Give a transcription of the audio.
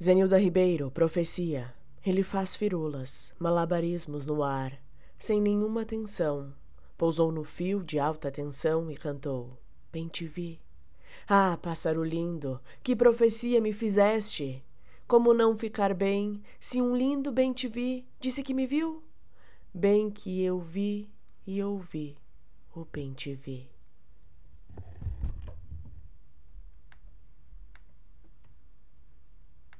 Zenilda Ribeiro, profecia. Ele faz firulas, malabarismos no ar, sem nenhuma atenção. Pousou no fio de alta tensão e cantou: Bem te vi. Ah, pássaro lindo, que profecia me fizeste! Como não ficar bem, se um lindo bem te vi, disse que me viu? Bem que eu vi e ouvi, o bem te vi.